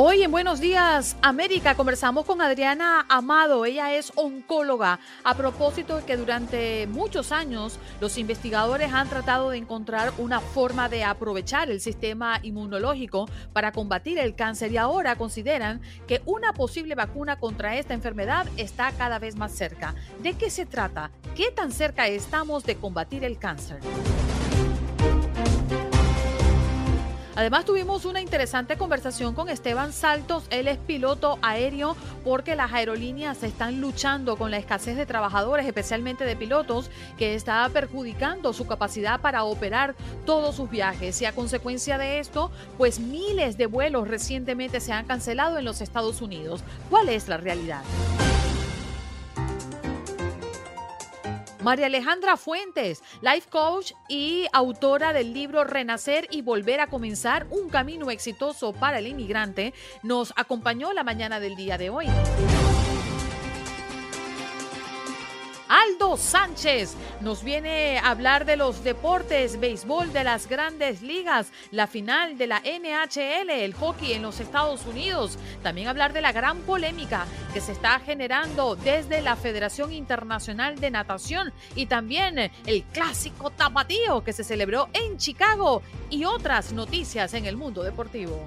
Hoy en Buenos Días América conversamos con Adriana Amado. Ella es oncóloga. A propósito de que durante muchos años los investigadores han tratado de encontrar una forma de aprovechar el sistema inmunológico para combatir el cáncer y ahora consideran que una posible vacuna contra esta enfermedad está cada vez más cerca. ¿De qué se trata? ¿Qué tan cerca estamos de combatir el cáncer? Además tuvimos una interesante conversación con Esteban Saltos, él es piloto aéreo porque las aerolíneas están luchando con la escasez de trabajadores, especialmente de pilotos, que está perjudicando su capacidad para operar todos sus viajes. Y a consecuencia de esto, pues miles de vuelos recientemente se han cancelado en los Estados Unidos. ¿Cuál es la realidad? María Alejandra Fuentes, life coach y autora del libro Renacer y Volver a Comenzar, un camino exitoso para el inmigrante, nos acompañó la mañana del día de hoy. Sánchez nos viene a hablar de los deportes, béisbol de las grandes ligas, la final de la NHL, el hockey en los Estados Unidos. También hablar de la gran polémica que se está generando desde la Federación Internacional de Natación y también el clásico tapatío que se celebró en Chicago y otras noticias en el mundo deportivo.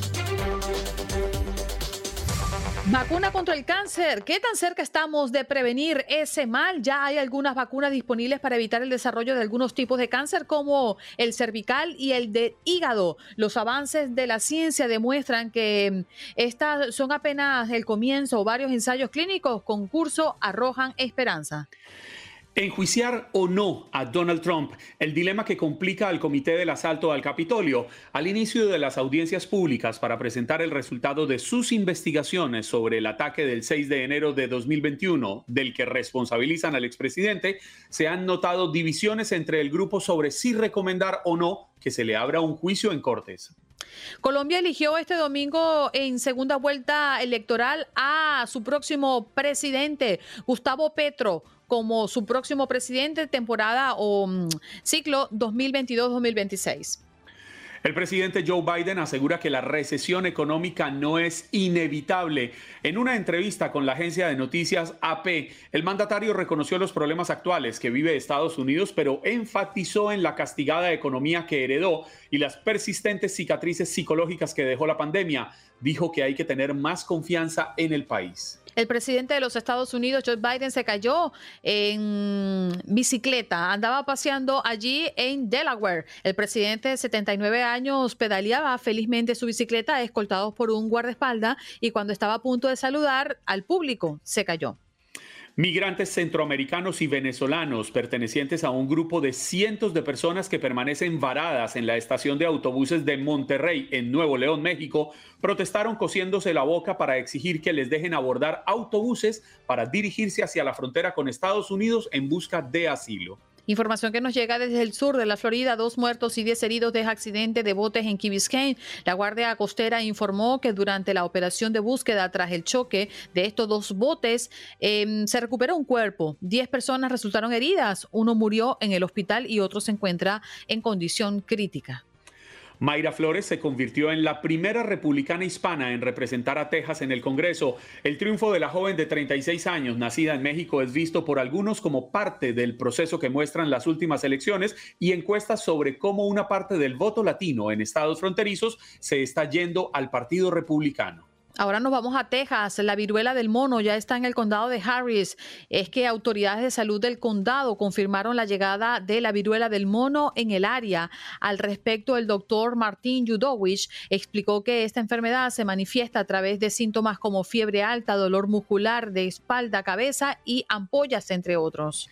Vacuna contra el cáncer. ¿Qué tan cerca estamos de prevenir ese mal? Ya hay algunas vacunas disponibles para evitar el desarrollo de algunos tipos de cáncer como el cervical y el de hígado. Los avances de la ciencia demuestran que estas son apenas el comienzo. Varios ensayos clínicos con curso arrojan esperanza. Enjuiciar o no a Donald Trump, el dilema que complica al comité del asalto al Capitolio. Al inicio de las audiencias públicas para presentar el resultado de sus investigaciones sobre el ataque del 6 de enero de 2021, del que responsabilizan al expresidente, se han notado divisiones entre el grupo sobre si recomendar o no que se le abra un juicio en Cortes. Colombia eligió este domingo en segunda vuelta electoral a su próximo presidente, Gustavo Petro como su próximo presidente temporada o mm, ciclo 2022-2026. El presidente Joe Biden asegura que la recesión económica no es inevitable. En una entrevista con la agencia de noticias AP, el mandatario reconoció los problemas actuales que vive Estados Unidos, pero enfatizó en la castigada economía que heredó y las persistentes cicatrices psicológicas que dejó la pandemia. Dijo que hay que tener más confianza en el país. El presidente de los Estados Unidos, Joe Biden, se cayó en bicicleta. Andaba paseando allí en Delaware. El presidente de 79 años pedaleaba felizmente su bicicleta, escoltado por un guardaespaldas, y cuando estaba a punto de saludar al público, se cayó. Migrantes centroamericanos y venezolanos pertenecientes a un grupo de cientos de personas que permanecen varadas en la estación de autobuses de Monterrey, en Nuevo León, México, protestaron cosiéndose la boca para exigir que les dejen abordar autobuses para dirigirse hacia la frontera con Estados Unidos en busca de asilo. Información que nos llega desde el sur de la Florida, dos muertos y diez heridos de accidente de botes en Key Biscayne. La Guardia Costera informó que durante la operación de búsqueda tras el choque de estos dos botes eh, se recuperó un cuerpo. Diez personas resultaron heridas, uno murió en el hospital y otro se encuentra en condición crítica. Mayra Flores se convirtió en la primera republicana hispana en representar a Texas en el Congreso. El triunfo de la joven de 36 años, nacida en México, es visto por algunos como parte del proceso que muestran las últimas elecciones y encuestas sobre cómo una parte del voto latino en estados fronterizos se está yendo al Partido Republicano. Ahora nos vamos a Texas. La viruela del mono ya está en el condado de Harris. Es que autoridades de salud del condado confirmaron la llegada de la viruela del mono en el área. Al respecto, el doctor Martín Judowich explicó que esta enfermedad se manifiesta a través de síntomas como fiebre alta, dolor muscular de espalda, cabeza y ampollas, entre otros.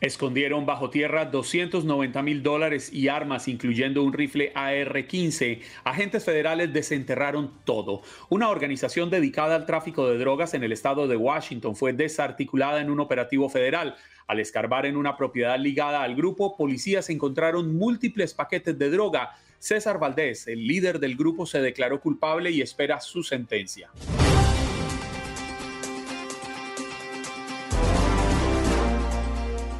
Escondieron bajo tierra 290 mil dólares y armas, incluyendo un rifle AR-15. Agentes federales desenterraron todo. Una organización dedicada al tráfico de drogas en el estado de Washington fue desarticulada en un operativo federal. Al escarbar en una propiedad ligada al grupo, policías encontraron múltiples paquetes de droga. César Valdés, el líder del grupo, se declaró culpable y espera su sentencia.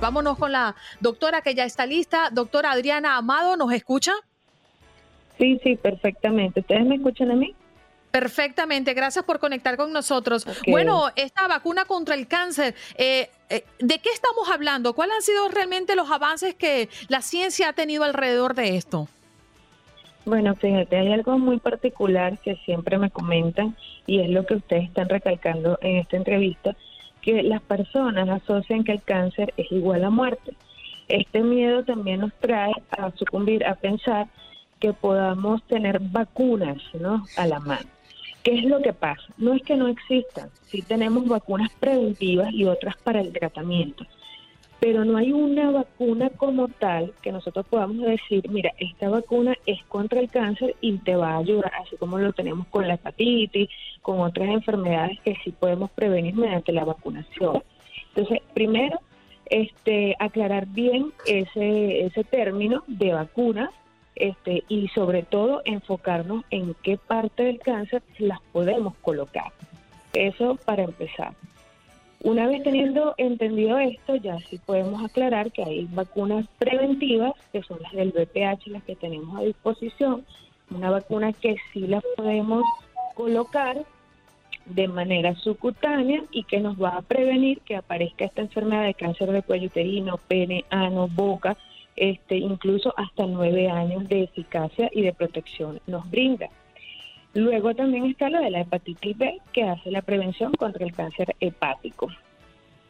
Vámonos con la doctora que ya está lista. Doctora Adriana Amado, ¿nos escucha? Sí, sí, perfectamente. ¿Ustedes me escuchan a mí? Perfectamente, gracias por conectar con nosotros. Bueno, esta vacuna contra el cáncer, eh, eh, ¿de qué estamos hablando? ¿Cuáles han sido realmente los avances que la ciencia ha tenido alrededor de esto? Bueno, fíjate, hay algo muy particular que siempre me comentan y es lo que ustedes están recalcando en esta entrevista, que las personas asocian que el cáncer es igual a muerte. Este miedo también nos trae a sucumbir a pensar que podamos tener vacunas ¿no? a la mano. ¿Qué es lo que pasa? No es que no existan, sí tenemos vacunas preventivas y otras para el tratamiento, pero no hay una vacuna como tal que nosotros podamos decir, mira, esta vacuna es contra el cáncer y te va a ayudar, así como lo tenemos con la hepatitis, con otras enfermedades que sí podemos prevenir mediante la vacunación. Entonces, primero, este, aclarar bien ese, ese término de vacuna este, y sobre todo enfocarnos en qué parte del cáncer las podemos colocar. Eso para empezar. Una vez teniendo entendido esto, ya sí podemos aclarar que hay vacunas preventivas, que son las del VPH, las que tenemos a disposición, una vacuna que sí la podemos colocar de manera subcutánea y que nos va a prevenir que aparezca esta enfermedad de cáncer de cuello uterino, pene, ano, boca, este, incluso hasta nueve años de eficacia y de protección nos brinda. Luego también está lo de la hepatitis B, que hace la prevención contra el cáncer hepático.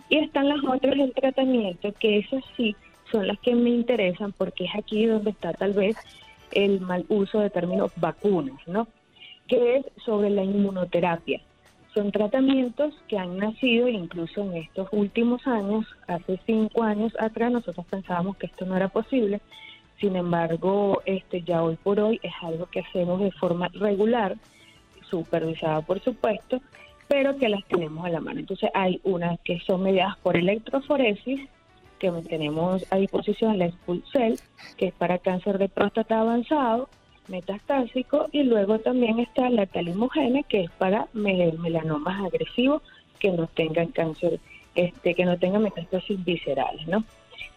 Y están las otras del tratamiento, que esas sí son las que me interesan porque es aquí donde está tal vez el mal uso de términos vacunas, ¿no? Que es sobre la inmunoterapia. Son tratamientos que han nacido incluso en estos últimos años, hace cinco años atrás nosotros pensábamos que esto no era posible, sin embargo, este ya hoy por hoy es algo que hacemos de forma regular, supervisada por supuesto, pero que las tenemos a la mano. Entonces hay unas que son mediadas por electroforesis, que tenemos a disposición la Expulsel, que es para cáncer de próstata avanzado, metastásico, y luego también está la talimogene, que es para melanomas agresivos que no tengan cáncer, este, que no tengan metástasis viscerales, ¿no?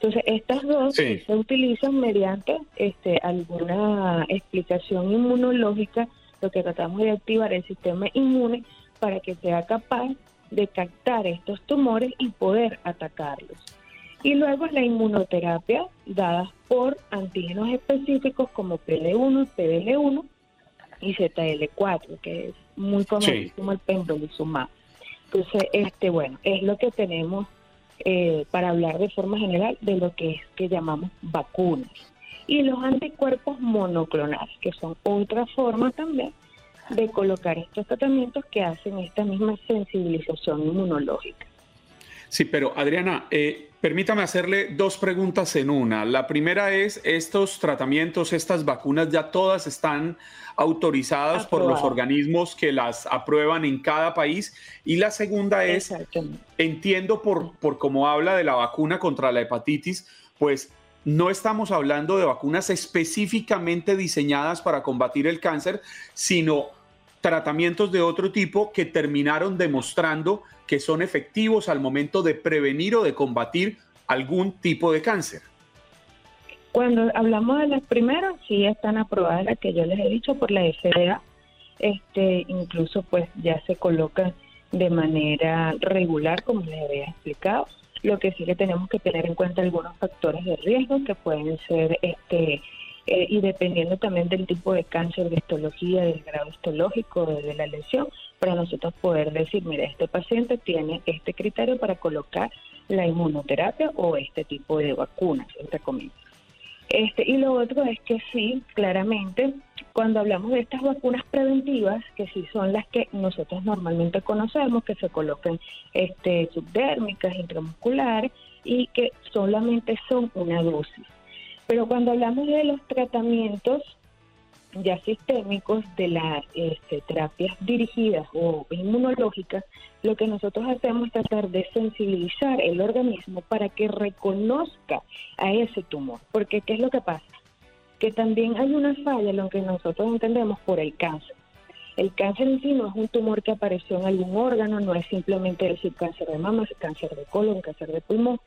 Entonces, estas dos se utilizan mediante este, alguna explicación inmunológica, lo que tratamos de activar el sistema inmune para que sea capaz de captar estos tumores y poder atacarlos. Y luego la inmunoterapia dada por antígenos específicos como PL1, PDL1 y ZL4, que es muy como el pembrolizumab. Entonces, este, bueno, es lo que tenemos eh, para hablar de forma general de lo que es que llamamos vacunas. Y los anticuerpos monoclonales, que son otra forma también de colocar estos tratamientos que hacen esta misma sensibilización inmunológica. Sí, pero Adriana, eh, permítame hacerle dos preguntas en una. La primera es, estos tratamientos, estas vacunas ya todas están autorizadas por los organismos que las aprueban en cada país. Y la segunda es, entiendo por, por cómo habla de la vacuna contra la hepatitis, pues no estamos hablando de vacunas específicamente diseñadas para combatir el cáncer, sino tratamientos de otro tipo que terminaron demostrando que son efectivos al momento de prevenir o de combatir algún tipo de cáncer. Cuando hablamos de las primeras, sí están aprobadas las que yo les he dicho por la FDA. Este, incluso pues ya se colocan de manera regular, como les había explicado. Lo que sí que tenemos que tener en cuenta algunos factores de riesgo que pueden ser, este, eh, y dependiendo también del tipo de cáncer, de histología, del grado histológico, de la lesión, para nosotros poder decir, mira, este paciente tiene este criterio para colocar la inmunoterapia o este tipo de vacunas, entre. Este, y lo otro es que sí, claramente, cuando hablamos de estas vacunas preventivas, que sí son las que nosotros normalmente conocemos, que se colocan este, subdérmicas, intramusculares y que solamente son una dosis. Pero cuando hablamos de los tratamientos ya sistémicos de las este, terapias dirigidas o inmunológicas, lo que nosotros hacemos es tratar de sensibilizar el organismo para que reconozca a ese tumor. Porque ¿qué es lo que pasa? Que también hay una falla en lo que nosotros entendemos por el cáncer. El cáncer en sí no es un tumor que apareció en algún órgano, no es simplemente decir cáncer de mama, cáncer de colon, cáncer de pulmón,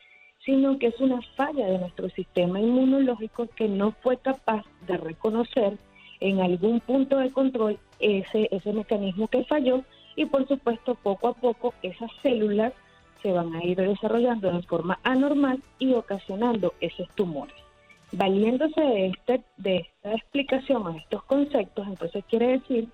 sino que es una falla de nuestro sistema inmunológico que no fue capaz de reconocer en algún punto de control ese, ese mecanismo que falló y por supuesto poco a poco esas células se van a ir desarrollando de forma anormal y ocasionando esos tumores. Valiéndose de, este, de esta explicación a estos conceptos, entonces quiere decir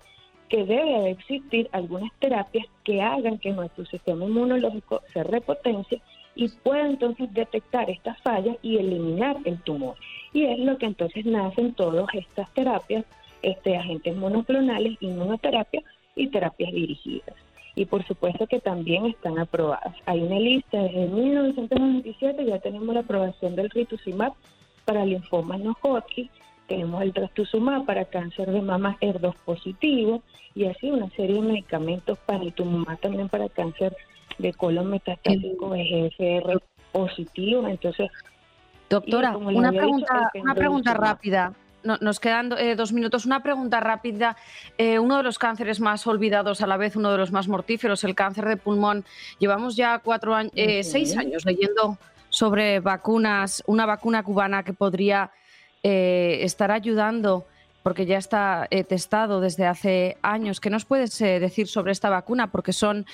que debe de existir algunas terapias que hagan que nuestro sistema inmunológico se repotencie y pueda entonces detectar estas fallas y eliminar el tumor. Y es lo que entonces nacen todas estas terapias este, agentes monoclonales, inmunoterapia y terapias dirigidas. Y por supuesto que también están aprobadas. Hay una lista desde 1997, ya tenemos la aprobación del rituximab para linfomas no Hodgkin, tenemos el trastuzumab para cáncer de mama ER2 positivo y así una serie de medicamentos para el tumumab también para cáncer de colon metastásico EGFR positivo. Entonces, doctora, una pregunta, una pregunta rápida nos quedan eh, dos minutos. Una pregunta rápida. Eh, uno de los cánceres más olvidados, a la vez uno de los más mortíferos, el cáncer de pulmón. Llevamos ya cuatro años, eh, seis años leyendo sobre vacunas, una vacuna cubana que podría estar ayudando, porque ya está testado desde hace años. ¿Qué nos puedes decir sobre esta vacuna? Porque son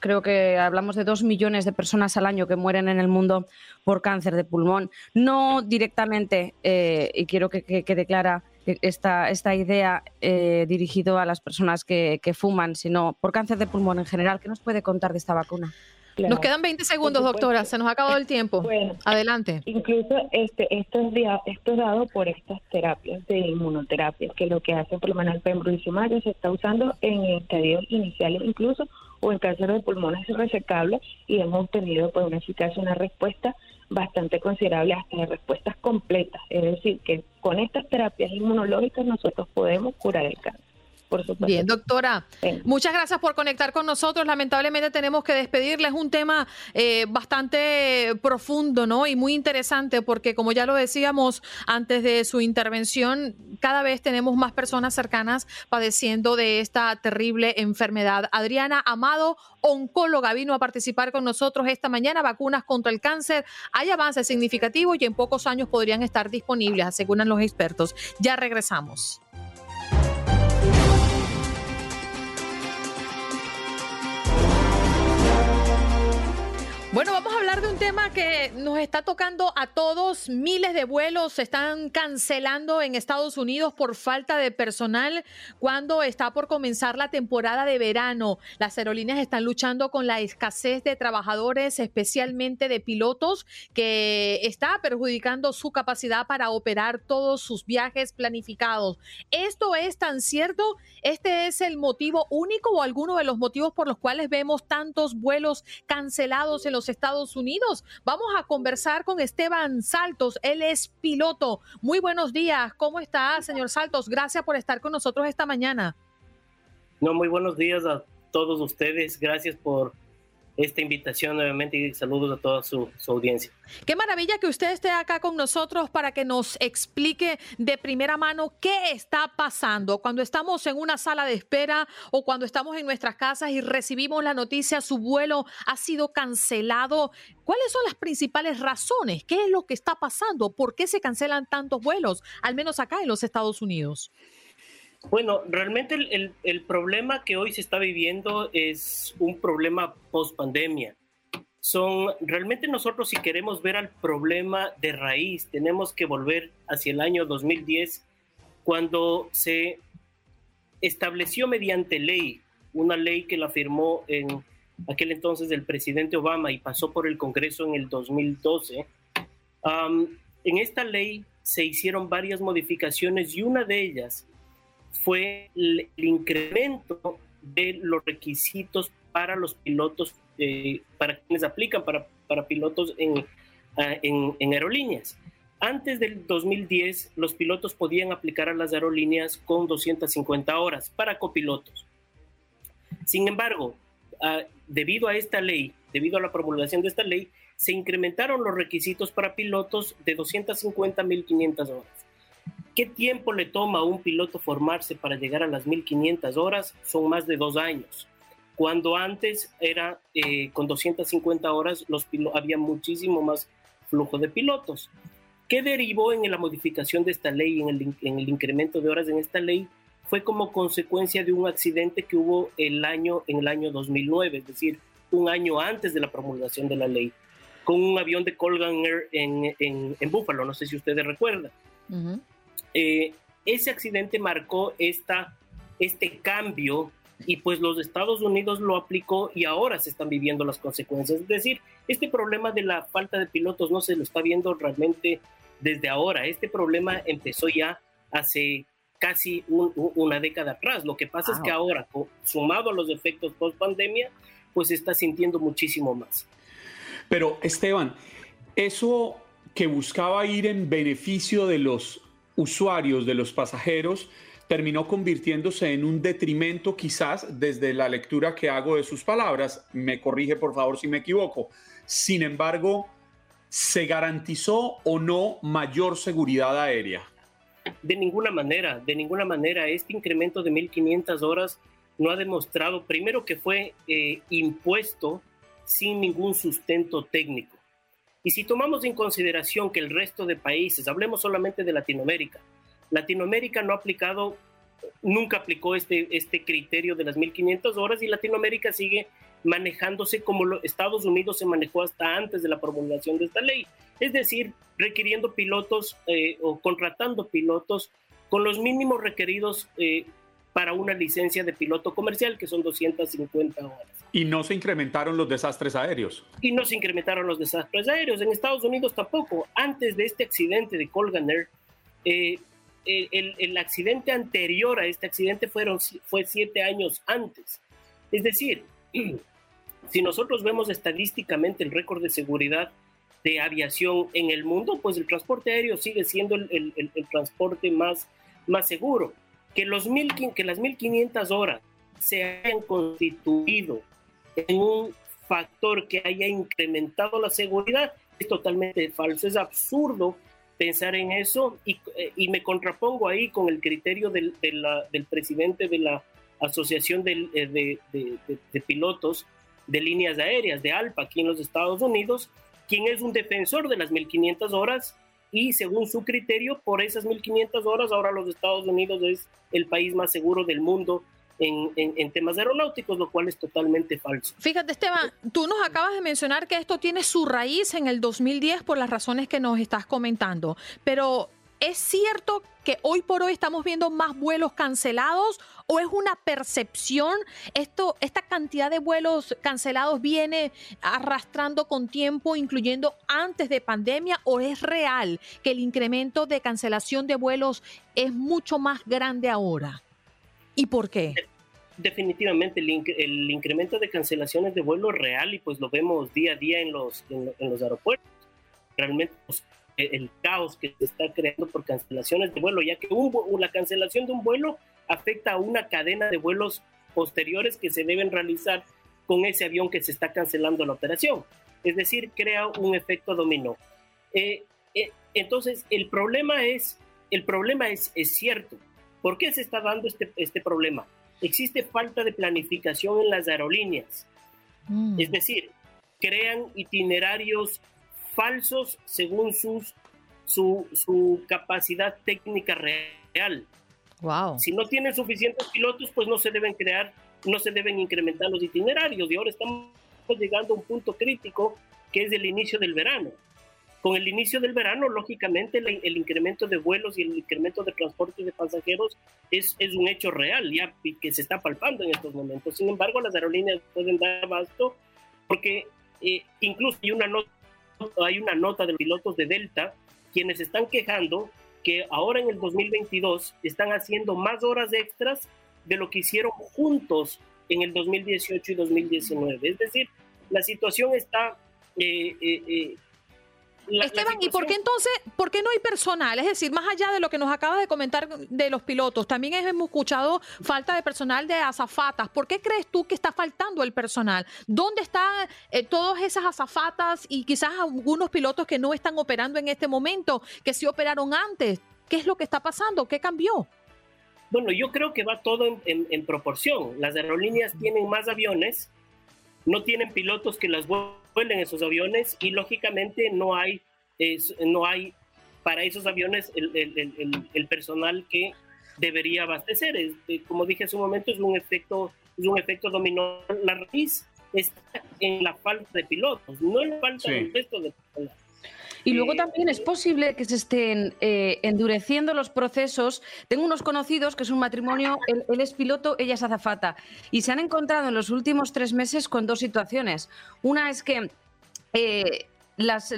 creo que hablamos de dos millones de personas al año que mueren en el mundo por cáncer de pulmón. No directamente, eh, y quiero que, quede clara esta, esta idea eh, dirigido a las personas que, fuman, sino por cáncer de pulmón en general. ¿Qué nos puede contar de esta vacuna? Nos quedan 20 segundos, doctora. Se nos ha acabado el tiempo. Bueno, adelante. Incluso este, esto, es, esto dado por estas terapias de inmunoterapia, que lo que hace por lo menos el pembrolizumab se está usando en estadios iniciales incluso o en cáncer de pulmones resecable y hemos obtenido pues una eficacia, una respuesta bastante considerable hasta de respuestas completas. Es decir, que con estas terapias inmunológicas nosotros podemos curar el cáncer. Bien, doctora, muchas gracias por conectar con nosotros. Lamentablemente tenemos que despedirles un tema eh, bastante profundo, ¿no? Y muy interesante porque, como ya lo decíamos antes de su intervención, cada vez tenemos más personas cercanas padeciendo de esta terrible enfermedad. Adriana Amado, oncóloga, vino a participar con nosotros esta mañana. Vacunas contra el cáncer. Hay avances significativos y en pocos años podrían estar disponibles, aseguran los expertos. Ya regresamos. Bueno, vamos a hablar de un tema que nos está tocando a todos. Miles de vuelos se están cancelando en Estados Unidos por falta de personal cuando está por comenzar la temporada de verano. Las aerolíneas están luchando con la escasez de trabajadores, especialmente de pilotos, que está perjudicando su capacidad para operar todos sus viajes planificados. ¿Esto es tan cierto? ¿Este es el motivo único o alguno de los motivos por los cuales vemos tantos vuelos cancelados en los Estados Unidos. Vamos a conversar con Esteban Saltos, él es piloto. Muy buenos días, ¿cómo está, señor Saltos? Gracias por estar con nosotros esta mañana. No, muy buenos días a todos ustedes, gracias por esta invitación nuevamente y saludos a toda su, audiencia. Qué maravilla que usted esté acá con nosotros para que nos explique de primera mano qué está pasando cuando estamos en una sala de espera o cuando estamos en nuestras casas y recibimos la noticia su vuelo ha sido cancelado. ¿Cuáles son las principales razones? ¿Qué es lo que está pasando? ¿Por qué se cancelan tantos vuelos, al menos acá en los Estados Unidos? Bueno, realmente el, problema que hoy se está viviendo es un problema post pandemia. Son realmente nosotros si queremos ver al problema de raíz, tenemos que volver hacia el año 2010 cuando se estableció mediante ley, una ley que la firmó en aquel entonces el presidente Obama y pasó por el Congreso en el 2012. en esta ley se hicieron varias modificaciones y una de ellas fue el, incremento de los requisitos para los pilotos, eh, para quienes aplican para, para pilotos ah, en, en, aerolíneas. Antes del 2010, los pilotos podían aplicar a las aerolíneas con 250 horas para copilotos. Sin embargo, ah, debido a esta ley, debido a la promulgación de esta ley, se incrementaron los requisitos para pilotos de 250 a 1500 horas. ¿Qué tiempo le toma a un piloto formarse para llegar a las 1500 horas? Son más de dos años. Cuando antes era eh, con 250 horas, los había muchísimo más flujo de pilotos. ¿Qué derivó en la modificación de esta ley, en el, en el incremento de horas en esta ley? Fue como consecuencia de un accidente que hubo el año, en el año 2009, es decir, un año antes de la promulgación de la ley, con un avión de Colgan Air en, en, en Buffalo, no sé si ustedes recuerdan. Eh, ese accidente marcó esta, este cambio y pues los Estados Unidos lo aplicó y ahora se están viviendo las consecuencias. Es decir, este problema de la falta de pilotos no se lo está viendo realmente desde ahora. Este problema empezó ya hace casi una década atrás. Lo que pasa es que ahora, sumado a los efectos post pandemia, pues se está sintiendo muchísimo más. Pero Esteban, eso que buscaba ir en beneficio de los usuarios, de los pasajeros, terminó convirtiéndose en un detrimento quizás desde la lectura que hago de sus palabras. Me corrige por favor si me equivoco. Sin embargo, ¿se garantizó o no mayor seguridad aérea? De ninguna manera, de ninguna manera. Este incremento de 1.500 horas no ha demostrado, primero que fue eh, impuesto sin ningún sustento técnico. Y si tomamos en consideración que el resto de países, hablemos solamente de Latinoamérica, Latinoamérica no ha aplicado, nunca aplicó este, este criterio de las 1.500 horas y Latinoamérica sigue manejándose como Estados Unidos se manejó hasta antes de la promulgación de esta ley, es decir, requiriendo pilotos eh, o contratando pilotos con los mínimos requeridos eh, para una licencia de piloto comercial, que son 250 horas. Y no se incrementaron los desastres aéreos. Y no se incrementaron los desastres aéreos. En Estados Unidos tampoco. Antes de este accidente de Colgan Air, eh, el, el, accidente anterior a este accidente fueron, fue siete años antes. Es decir, si nosotros vemos estadísticamente el récord de seguridad de aviación en el mundo, pues el transporte aéreo sigue siendo el, el transporte más, más seguro que, los mil, que las 1500 horas se hayan constituido en un factor que haya incrementado la seguridad es totalmente falso, es absurdo pensar en eso y, eh, y me contrapongo ahí con el criterio del, del presidente de la Asociación de, eh, de, de, Pilotos de Líneas Aéreas de ALPA aquí en los Estados Unidos, quien es un defensor de las 1500 horas y según su criterio, por esas 1.500 horas, ahora los Estados Unidos es el país más seguro del mundo en, en, temas aeronáuticos, lo cual es totalmente falso. Fíjate, Esteban, tú nos acabas de mencionar que esto tiene su raíz en el 2010 por las razones que nos estás comentando, pero ¿Es cierto que hoy por hoy estamos viendo más vuelos cancelados o es una percepción? Esto, esta cantidad de vuelos cancelados viene arrastrando con tiempo, incluyendo antes de pandemia, o es real que el incremento de cancelación de vuelos es mucho más grande ahora? ¿Y por qué? Definitivamente el, incremento de cancelaciones de vuelo es real y pues lo vemos día a día en los, en, los aeropuertos. Realmente pues, el caos que se está creando por cancelaciones de vuelo, ya que la cancelación de un vuelo afecta a una cadena de vuelos posteriores que se deben realizar con ese avión que se está cancelando la operación. Es decir, crea un efecto dominó. Eh, eh, entonces, el problema es, el problema es, es cierto. ¿Por qué se está dando este, este problema? Existe falta de planificación en las aerolíneas. Mm. Es decir, crean itinerarios falsos según sus, su, su capacidad técnica real. Wow. Si no tienen suficientes pilotos, pues no se deben crear, no se deben incrementar los itinerarios. Y ahora estamos llegando a un punto crítico que es el inicio del verano. Con el inicio del verano, lógicamente, el, incremento de vuelos y el incremento de transporte de pasajeros es, es un hecho real, ya que se está palpando en estos momentos. Sin embargo, las aerolíneas pueden dar abasto porque eh, incluso hay una, nota, hay una nota de pilotos de Delta quienes están quejando que ahora en el 2022 están haciendo más horas extras de lo que hicieron juntos en el 2018 y 2019. Es decir, la situación está eh, eh, Esteban, ¿y por qué entonces, por qué no hay personal? Es decir, más allá de lo que nos acaba de comentar de los pilotos, también hemos escuchado falta de personal de azafatas. ¿Por qué crees tú que está faltando el personal? ¿Dónde están eh, todas esas azafatas y quizás algunos pilotos que no están operando en este momento, que sí operaron antes? ¿Qué es lo que está pasando? ¿Qué cambió? Bueno, yo creo que va todo en proporción. Las aerolíneas tienen más aviones, no tienen pilotos que las vuelen esos aviones y lógicamente no hay, no hay para esos aviones el, personal que debería abastecer. Eh, como dije hace un momento, es un efecto, es un efecto dominó. La raíz está en la falta de pilotos, no en la falta del resto de personal. Y luego también es posible que se estén eh, endureciendo los procesos. Tengo unos conocidos que es un matrimonio, él, es piloto, ella es azafata, y se han encontrado en los últimos tres meses con dos situaciones. Una es que eh, las,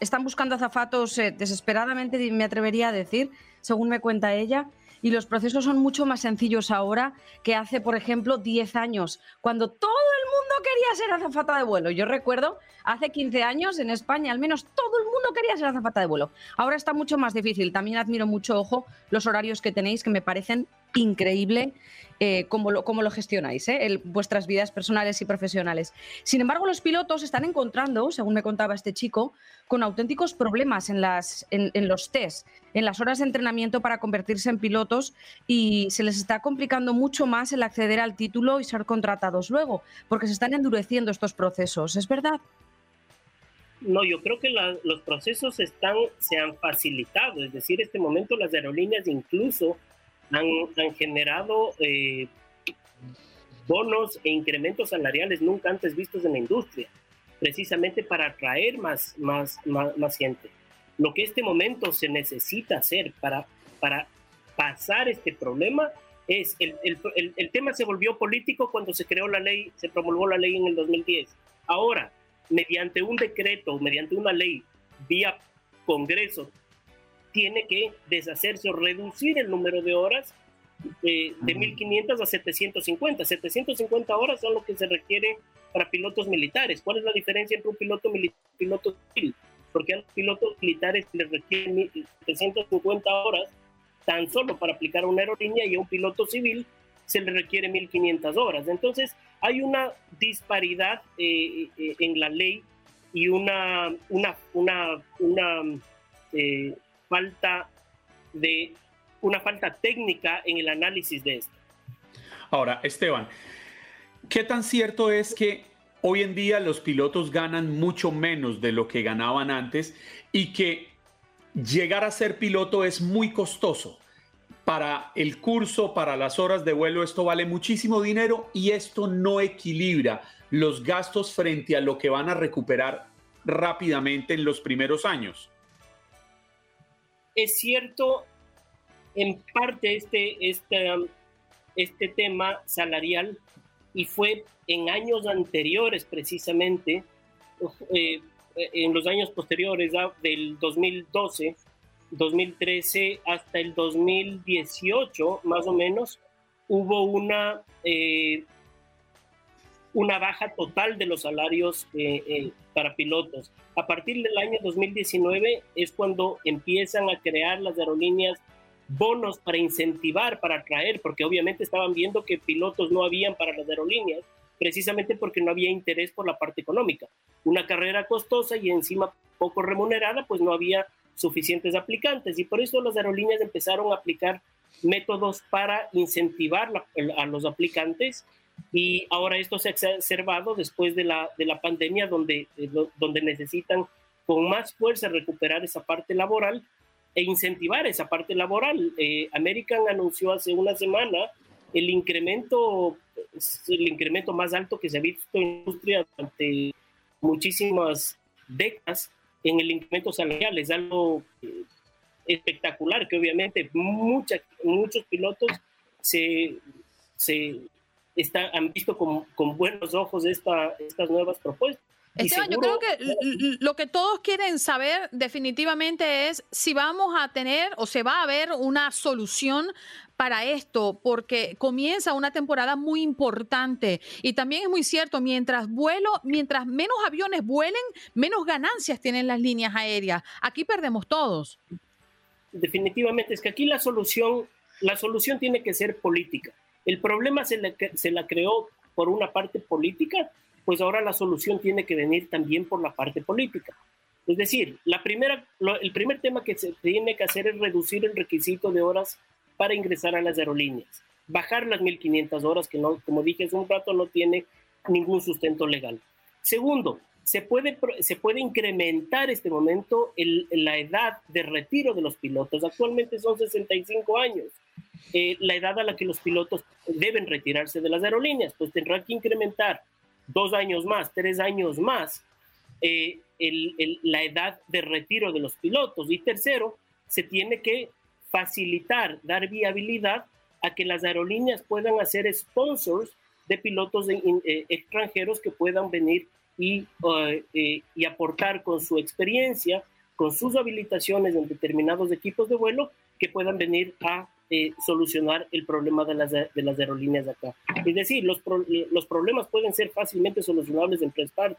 están buscando azafatos eh, desesperadamente, me atrevería a decir, según me cuenta ella, y los procesos son mucho más sencillos ahora que hace, por ejemplo, 10 años, cuando todo el mundo quería ser azafata de vuelo. Yo recuerdo, hace 15 años en España, al menos todo el mundo quería ser azafata de vuelo. Ahora está mucho más difícil. También admiro mucho, ojo, los horarios que tenéis, que me parecen increíble eh, cómo, lo, lo, gestionáis, eh, vuestras vidas personales y profesionales. Sin embargo, los pilotos están encontrando, según me contaba este chico, con auténticos problemas en, las, en, los test, en las horas de entrenamiento para convertirse en pilotos y se les está complicando mucho más el acceder al título y ser contratados luego, porque se están endureciendo estos procesos. ¿Es verdad? No, yo creo que los procesos están, se han facilitado, es decir, este momento las aerolíneas incluso han, generado eh, bonos e incrementos salariales nunca antes vistos en la industria, precisamente para atraer más, más, más, gente. Lo que este momento se necesita hacer para, para pasar este problema es, el, el, el, tema se volvió político cuando se creó la ley, se promulgó la ley en el 2010. Ahora, mediante un decreto, mediante una ley vía Congreso, tiene que deshacerse o reducir el número de horas de, de 1500 a 750. 750 horas son lo que se requiere para pilotos militares. ¿Cuál es la diferencia entre un piloto militar y un piloto civil? Porque a los pilotos militares les requieren 750 horas tan solo para aplicar una aerolínea y a un piloto civil se le requiere 1500 horas. Entonces, hay una disparidad eh, eh, en la ley y una, una, una, una eh, falta de una falta técnica en el análisis de esto. Ahora, Esteban, ¿qué tan cierto es que hoy en día los pilotos ganan mucho menos de lo que ganaban antes y que llegar a ser piloto es muy costoso? Para el curso, para las horas de vuelo, esto vale muchísimo dinero y esto no equilibra los gastos frente a lo que van a recuperar rápidamente en los primeros años. Es cierto en parte este, este, este tema salarial y fue en años anteriores precisamente, eh, en los años posteriores del 2012, 2013 hasta el 2018 más o menos, hubo una, eh, una baja total de los salarios eh, para pilotos. A partir del año 2019 es cuando empiezan a crear las aerolíneas bonos para incentivar, para atraer, porque obviamente estaban viendo que pilotos no habían para las aerolíneas precisamente porque no había interés por la parte económica. Una carrera costosa y encima poco remunerada, pues no había suficientes aplicantes. Y por eso las aerolíneas empezaron a aplicar métodos para incentivar a los aplicantes. Y ahora esto se ha exacerbado después de la, de la pandemia donde, eh, donde necesitan con más fuerza recuperar esa parte laboral e incentivar esa parte laboral. Eh, American anunció hace una semana el incremento, el incremento más alto que se ha visto en la industria durante muchísimas décadas en el incremento salarial. Es algo eh, espectacular que obviamente muchos pilotos se, se han visto con, con buenos ojos esta, estas nuevas propuestas. Esteban, yo creo que lo que todos quieren saber definitivamente es si vamos a tener o se va a ver una solución para esto, porque comienza una temporada muy importante y también es muy cierto, mientras vuelo, mientras menos aviones vuelen, menos ganancias tienen las líneas aéreas. Aquí perdemos todos. Definitivamente es que aquí la solución, la solución tiene que ser política. El problema se, se la creó por una parte política pues ahora la solución tiene que venir también por la parte política. Es decir, la primera, el primer tema que se tiene que hacer es reducir el requisito de horas para ingresar a las aerolíneas, bajar las 1.500 horas, que no, como dije hace un rato, no tiene ningún sustento legal. Segundo, se puede, se puede incrementar este momento la edad de retiro de los pilotos. Actualmente son 65 años. Eh, la edad a la que los pilotos deben retirarse de las aerolíneas, pues tendrán que incrementar dos años más, tres años más, eh, la edad de retiro de los pilotos. Y tercero, se tiene que facilitar, dar viabilidad a que las aerolíneas puedan hacer sponsors de pilotos eh, extranjeros que puedan venir y, eh, y aportar con su experiencia, con sus habilitaciones en determinados equipos de vuelo, que puedan venir a eh, solucionar el problema de las, de las aerolíneas de acá. Es decir, los, los problemas pueden ser fácilmente solucionables en tres partes,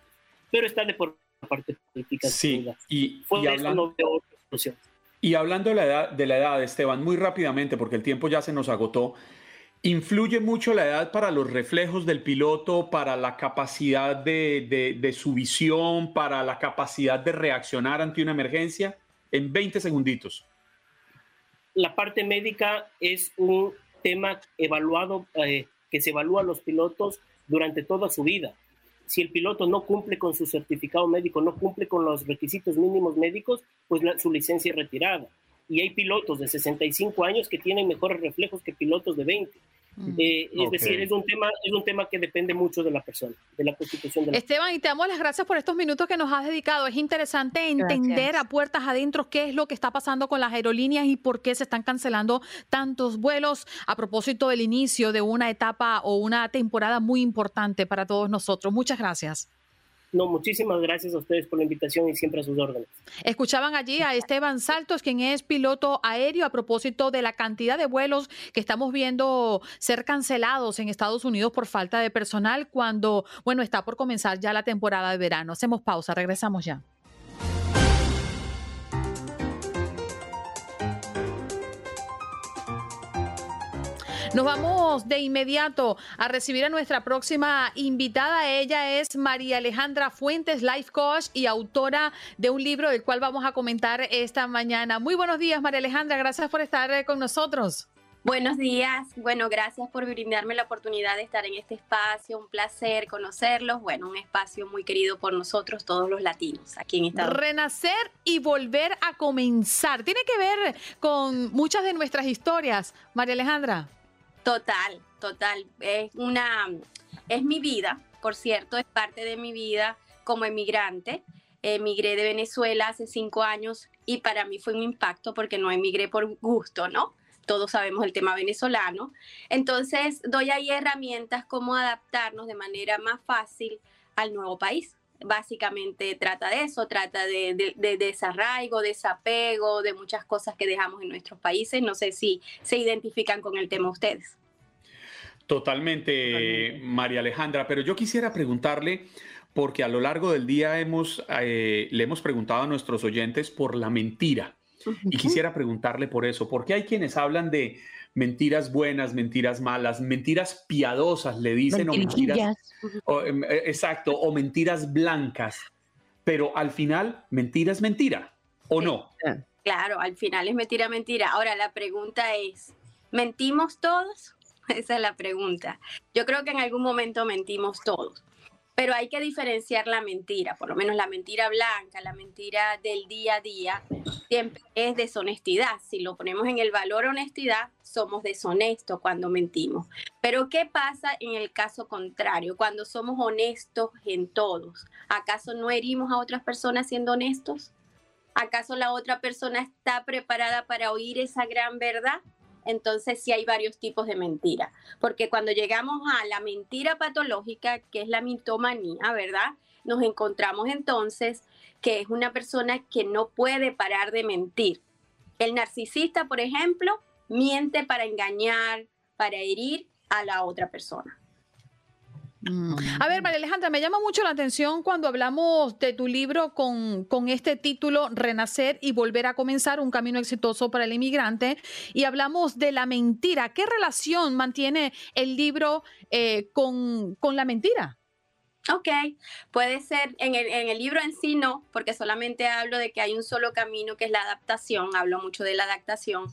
pero está de por parte política. Sí, y, y, hablando, y hablando de la, edad, de la edad, Esteban, muy rápidamente, porque el tiempo ya se nos agotó, ¿influye mucho la edad para los reflejos del piloto, para la capacidad de, de, de su visión, para la capacidad de reaccionar ante una emergencia? En 20 segunditos la parte médica es un tema evaluado, eh, que se evalúa a los pilotos durante toda su vida. Si el piloto no cumple con su certificado médico, no cumple con los requisitos mínimos médicos, pues su licencia es retirada. Y hay pilotos de 65 años que tienen mejores reflejos que pilotos de 20. Eh, es decir, es un, tema, es un tema que depende mucho de la persona, de la constitución de la Esteban, y te damos las gracias por estos minutos que nos has dedicado. Es interesante entender a puertas adentro qué es lo que está pasando con las aerolíneas y por qué se están cancelando tantos vuelos a propósito del inicio de una etapa o una temporada muy importante para todos nosotros. Muchas gracias. No, muchísimas gracias a ustedes por la invitación y siempre a sus órdenes. Escuchaban allí a Esteban Saltos, quien es piloto aéreo, a propósito de la cantidad de vuelos que estamos viendo ser cancelados en Estados Unidos por falta de personal cuando, bueno, está por comenzar ya la temporada de verano. Hacemos pausa, regresamos ya. Nos vamos de inmediato a recibir a nuestra próxima invitada. Ella es María Alejandra Fuentes, life coach y autora de un libro del cual vamos a comentar esta mañana. Muy buenos días, María Alejandra. Gracias por estar eh, con nosotros. Buenos días. Bueno, gracias por brindarme la oportunidad de estar en este espacio. Un placer conocerlos. Bueno, un espacio muy querido por nosotros, todos los latinos, aquí en Estados Unidos. Renacer y volver a comenzar. Tiene que ver con muchas de nuestras historias, María Alejandra. Total, total. Es una, es mi vida, por cierto, es parte de mi vida como emigrante. Emigré de Venezuela hace cinco años y para mí fue un impacto porque no emigré por gusto, ¿no? Todos sabemos el tema venezolano. Entonces, doy ahí herramientas cómo adaptarnos de manera más fácil al nuevo país. Básicamente trata de eso, trata de, de, de, desarraigo, desapego, de muchas cosas que dejamos en nuestros países. No sé si se identifican con el tema ustedes. Totalmente, María Alejandra, pero yo quisiera preguntarle, porque a lo largo del día hemos, eh, le hemos preguntado a nuestros oyentes por la mentira. Y quisiera preguntarle por eso, porque hay quienes hablan de mentiras buenas, mentiras malas, mentiras piadosas, le dicen, o mentiras. Em, eh, exacto, o mentiras blancas. Pero al final, mentira es mentira, ¿o no? Claro, al final es mentira, mentira. Ahora la pregunta es, ¿mentimos todos? Esa es la pregunta. Yo creo que en algún momento mentimos todos. Pero hay que diferenciar la mentira, por lo menos la mentira blanca, la mentira del día a día, siempre es deshonestidad. Si lo ponemos en el valor honestidad, somos deshonestos cuando mentimos. Pero ¿qué pasa en el caso contrario, cuando somos honestos en todos? ¿Acaso no herimos a otras personas siendo honestos? ¿Acaso la otra persona está preparada para oír esa gran verdad? Entonces sí hay varios tipos de mentira. Porque cuando llegamos a la mentira patológica, que es la mitomanía, ¿verdad? Nos encontramos entonces que es una persona que no puede parar de mentir. El narcisista, por ejemplo, miente para engañar, para herir a la otra persona. Mm. A ver, María Alejandra, me llama mucho la atención cuando hablamos de tu libro con, con, este título, Renacer y Volver a Comenzar, un camino exitoso para el inmigrante, y hablamos de la mentira. ¿Qué relación mantiene el libro eh, con, con, la mentira? Ok, puede ser, en el, en el libro en sí no, porque solamente hablo de que hay un solo camino que es la adaptación, hablo mucho de la adaptación,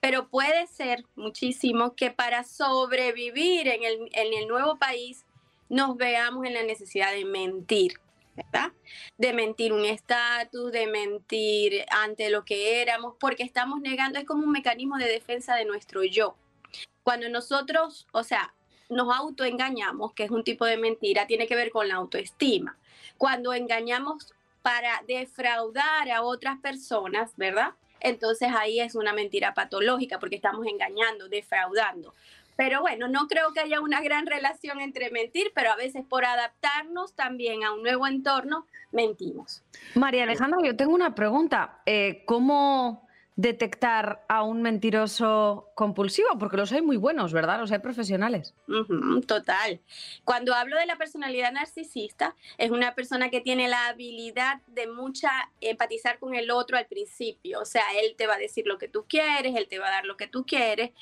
pero puede ser muchísimo que para sobrevivir en el, en el nuevo país nos veamos en la necesidad de mentir, ¿verdad? De mentir un estatus, de mentir ante lo que éramos, porque estamos negando, es como un mecanismo de defensa de nuestro yo. Cuando nosotros, o sea, nos autoengañamos, que es un tipo de mentira, tiene que ver con la autoestima. Cuando engañamos para defraudar a otras personas, ¿verdad? Entonces ahí es una mentira patológica porque estamos engañando, defraudando. Pero bueno, no creo que haya una gran relación entre mentir, pero a veces por adaptarnos también a un nuevo entorno, mentimos. María Alejandra, yo tengo una pregunta. Eh, ¿Cómo detectar a un mentiroso compulsivo? Porque los hay muy buenos, ¿verdad? Los hay profesionales. total. Cuando hablo de la personalidad narcisista, es una persona que tiene la habilidad de mucha empatizar con el otro al principio. O sea, él te va a decir lo que tú quieres, él te va a dar lo que tú quieres,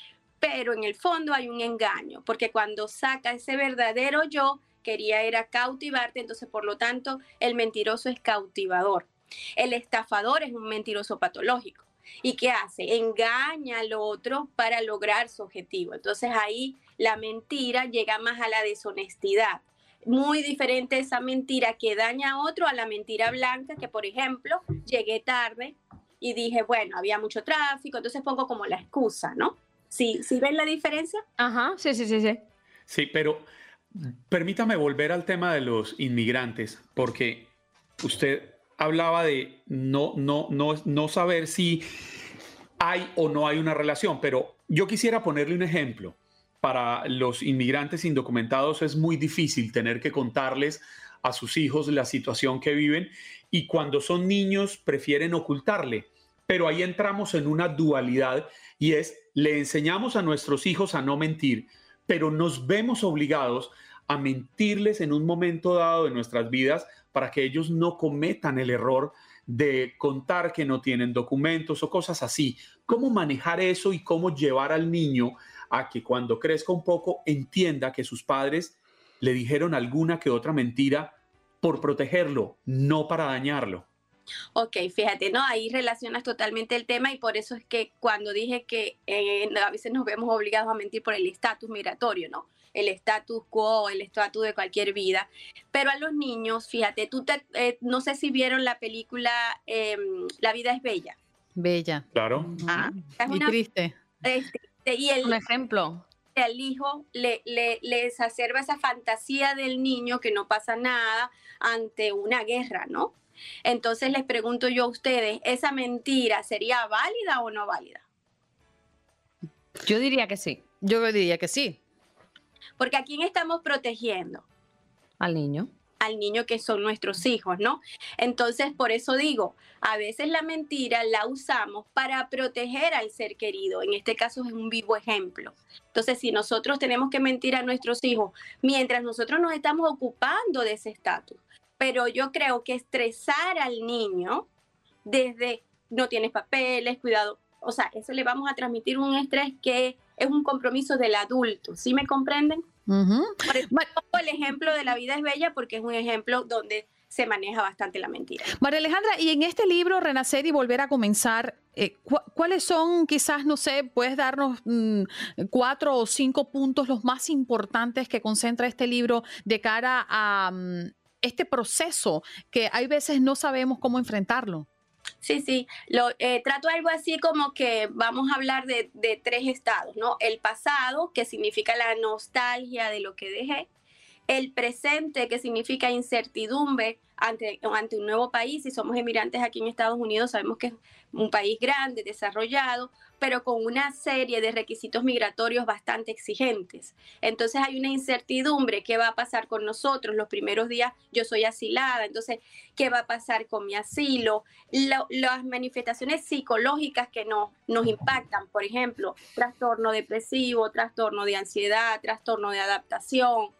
pero en el fondo hay un engaño, porque cuando saca ese verdadero yo, quería era cautivarte, entonces por lo tanto el mentiroso es cautivador. El estafador es un mentiroso patológico. ¿Y qué hace? Engaña al otro para lograr su objetivo. Entonces ahí la mentira llega más a la deshonestidad. Muy diferente esa mentira que daña a otro a la mentira blanca, que por ejemplo, llegué tarde y dije, bueno, había mucho tráfico, entonces pongo como la excusa, ¿no? ¿Sí, ven la diferencia? Ajá, sí, sí, sí, sí. Sí, pero permítame volver al tema de los inmigrantes, porque usted hablaba de no, no, no, no saber si hay o no hay una relación, pero yo quisiera ponerle un ejemplo. Para los inmigrantes indocumentados es muy difícil tener que contarles a sus hijos la situación que viven y cuando son niños prefieren ocultarle. Pero ahí entramos en una dualidad y es, le enseñamos a nuestros hijos a no mentir, pero nos vemos obligados a mentirles en un momento dado de nuestras vidas para que ellos no cometan el error de contar que no tienen documentos o cosas así. ¿Cómo manejar eso y cómo llevar al niño a que cuando crezca un poco entienda que sus padres le dijeron alguna que otra mentira por protegerlo, no para dañarlo? Ok, fíjate, ¿no? Ahí relacionas totalmente el tema y por eso es que cuando dije que eh, a veces nos vemos obligados a mentir por el estatus migratorio, ¿no? El status quo, el estatus de cualquier vida. Pero a los niños, fíjate, tú te, eh, no sé si vieron la película em, La vida es bella. Bella. Claro. Ah, y triste. y el, Un ejemplo al hijo le, le, le, exacerba esa fantasía del niño que no pasa nada ante una guerra, ¿no? Entonces les pregunto yo a ustedes, ¿esa mentira sería válida o no válida? Yo diría que sí. Yo diría que sí. Porque a quién estamos protegiendo? Al niño. Al niño que son nuestros hijos, ¿no? Entonces, por eso digo, a veces la mentira la usamos para proteger al ser querido. En este caso es un vivo ejemplo. Entonces, si nosotros tenemos que mentir a nuestros hijos mientras nosotros nos estamos ocupando de ese estatus, pero yo creo que estresar al niño desde no tienes papeles, cuidado, o sea, eso le vamos a transmitir un estrés que es un compromiso del adulto. ¿Sí me comprenden? Por el ejemplo de La vida es bella porque es un ejemplo donde se maneja bastante la mentira. María Alejandra, y en este libro, Renacer y Volver a Comenzar, eh, ¿cuáles son, quizás, no sé, puedes darnos mm, cuatro o cinco puntos los más importantes que concentra este libro de cara a mm, este proceso que hay veces no sabemos cómo enfrentarlo? Sí, sí, lo, eh, trato algo así como que vamos a hablar de, de tres estados, ¿no? El pasado, que significa la nostalgia de lo que dejé, el presente, que significa incertidumbre ante, un nuevo país. Si somos emigrantes aquí en Estados Unidos, sabemos que es un país grande, desarrollado, pero con una serie de requisitos migratorios bastante exigentes. Entonces hay una incertidumbre, ¿qué va a pasar con nosotros? Los primeros días yo soy asilada, entonces, ¿qué va a pasar con mi asilo? las manifestaciones psicológicas que nos, nos impactan, por ejemplo, trastorno depresivo, trastorno de ansiedad, trastorno de adaptación,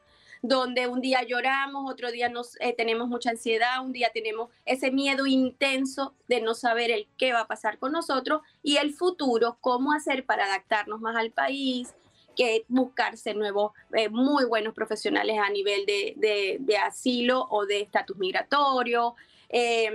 donde un día lloramos, otro día nos, eh, tenemos mucha ansiedad, un día tenemos ese miedo intenso de no saber el qué va a pasar con nosotros y el futuro, cómo hacer para adaptarnos más al país, que buscarse nuevos, eh, muy buenos profesionales a nivel de, de asilo o de estatus migratorio. Eh,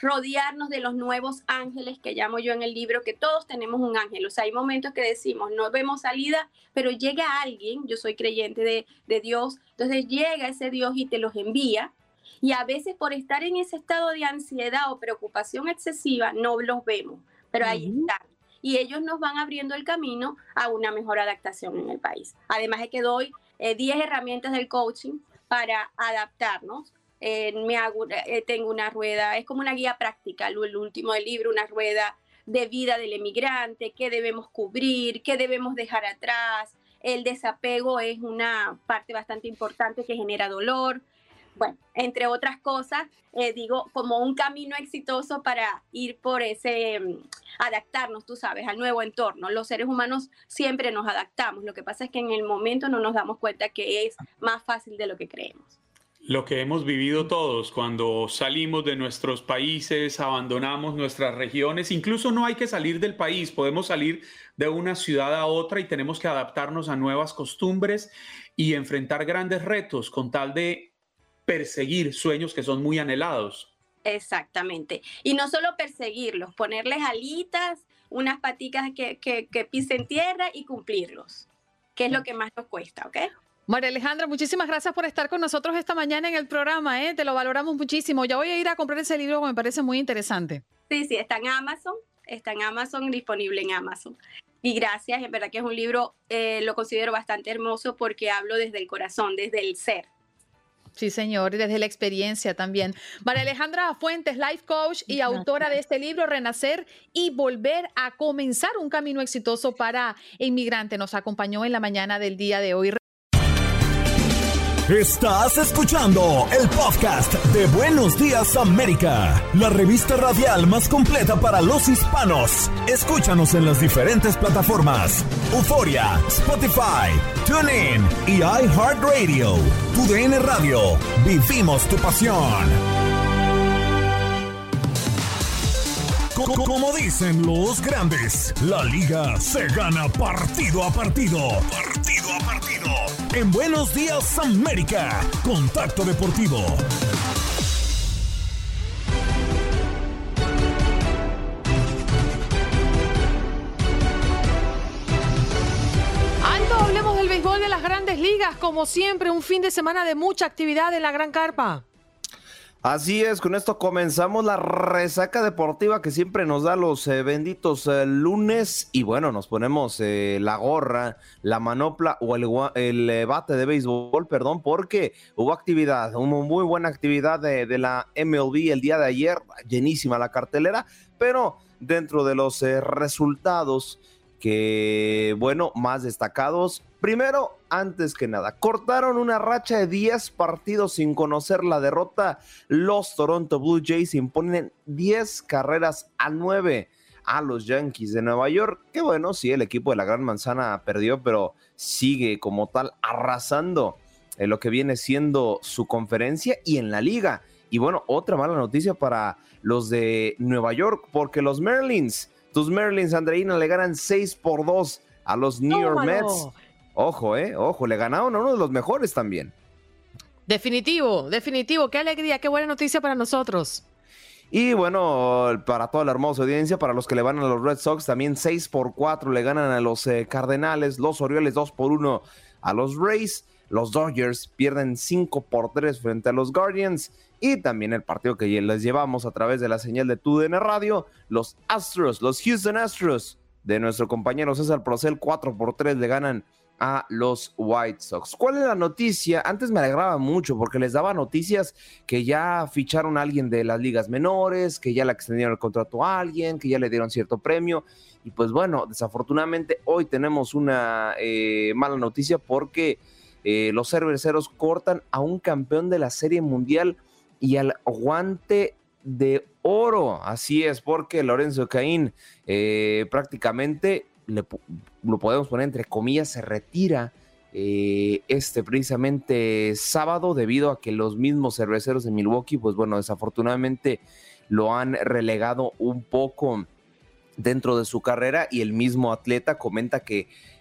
rodearnos de los nuevos ángeles que llamo yo en el libro, que todos tenemos un ángel. O sea, hay momentos que decimos, no vemos salida, pero llega alguien, yo soy creyente de, de Dios, entonces llega ese Dios y te los envía. Y a veces por estar en ese estado de ansiedad o preocupación excesiva, no los vemos, pero ahí están. Y ellos nos van abriendo el camino a una mejor adaptación en el país. Además de que doy 10 eh, herramientas del coaching para adaptarnos eh, me hago, eh, tengo una rueda, es como una guía práctica, el último del libro, una rueda de vida del emigrante, qué debemos cubrir, qué debemos dejar atrás. El desapego es una parte bastante importante que genera dolor. Bueno, entre otras cosas, eh, digo, como un camino exitoso para ir por ese, mm, adaptarnos, tú sabes, al nuevo entorno. Los seres humanos siempre nos adaptamos. Lo que pasa es que en el momento no nos damos cuenta que es más fácil de lo que creemos lo que hemos vivido todos cuando salimos de nuestros países, abandonamos nuestras regiones, incluso no hay que salir del país, podemos salir de una ciudad a otra y tenemos que adaptarnos a nuevas costumbres y enfrentar grandes retos con tal de perseguir sueños que son muy anhelados. Exactamente. Y no solo perseguirlos, ponerles alitas, unas paticas que, que, que pisen tierra y cumplirlos, que es lo que más nos cuesta, ¿ok? María Alejandra, muchísimas gracias por estar con nosotros esta mañana en el programa, ¿eh? te lo valoramos muchísimo. Ya voy a ir a comprar ese libro que me parece muy interesante. Sí, sí, está en Amazon, está en Amazon, disponible en Amazon. Y gracias, es verdad que es un libro, eh, lo considero bastante hermoso porque hablo desde el corazón, desde el ser. Sí, señor, y desde la experiencia también. María Alejandra Fuentes, life coach y autora de este libro, Renacer y Volver a Comenzar un Camino Exitoso para Inmigrante, nos acompañó en la mañana del día de hoy. Estás escuchando el podcast de Buenos Días América, la revista radial más completa para los hispanos. Escúchanos en las diferentes plataformas: Euforia, Spotify, TuneIn y iHeartRadio. Tu Radio. Vivimos tu pasión. Como dicen los grandes, la liga se gana partido a partido. Partido a partido. En Buenos Días América, Contacto Deportivo. Aldo, hablemos del béisbol de las grandes ligas. Como siempre, un fin de semana de mucha actividad en la Gran Carpa. Así es, con esto comenzamos la resaca deportiva que siempre nos da los eh, benditos eh, lunes. Y bueno, nos ponemos eh, la gorra, la manopla o el, bate de béisbol, perdón, porque hubo actividad, una muy buena actividad de, de, la MLB el día de ayer, llenísima la cartelera, pero dentro de los resultados que, bueno, más destacados, Primero, antes que nada, cortaron una racha de 10 partidos sin conocer la derrota. Los Toronto Blue Jays imponen 10 carreras a 9 a los Yankees de Nueva York. Que bueno, sí, el equipo de la Gran Manzana perdió, pero sigue como tal arrasando en lo que viene siendo su conferencia y en la liga. Y bueno, otra mala noticia para los de Nueva York, porque los Merlins, tus Merlins, Andreina, le ganan 6 por 2 a los New York Mets. Ojo, eh, ojo, le ganaron a uno de los mejores también. Definitivo, definitivo. Qué alegría, qué buena noticia para nosotros. Y bueno, para toda la hermosa audiencia, para los que le van a los Red Sox, también 6 por 4 le ganan a los eh, Cardenales, los Orioles 2 por 1 a los Rays, los Dodgers pierden 5 por 3 frente a los Guardians y también el partido que les llevamos a través de la señal de TUDN Radio, los Astros, los Houston Astros de nuestro compañero César Procel 4 por 3 le ganan a los White Sox. ¿Cuál es la noticia? Antes me alegraba mucho porque les daba noticias que ya ficharon a alguien de las ligas menores, que ya le extendieron el contrato a alguien, que ya le dieron cierto premio. Y pues bueno, desafortunadamente hoy tenemos una eh, mala noticia porque eh, los cerveceros cortan a un campeón de la Serie Mundial y al guante de oro. Así es, porque Lorenzo Caín eh, prácticamente lo podemos poner entre comillas, se retira eh, este precisamente sábado debido a que los mismos cerveceros de Milwaukee, pues bueno, desafortunadamente lo han relegado un poco dentro de su carrera y el mismo atleta comenta que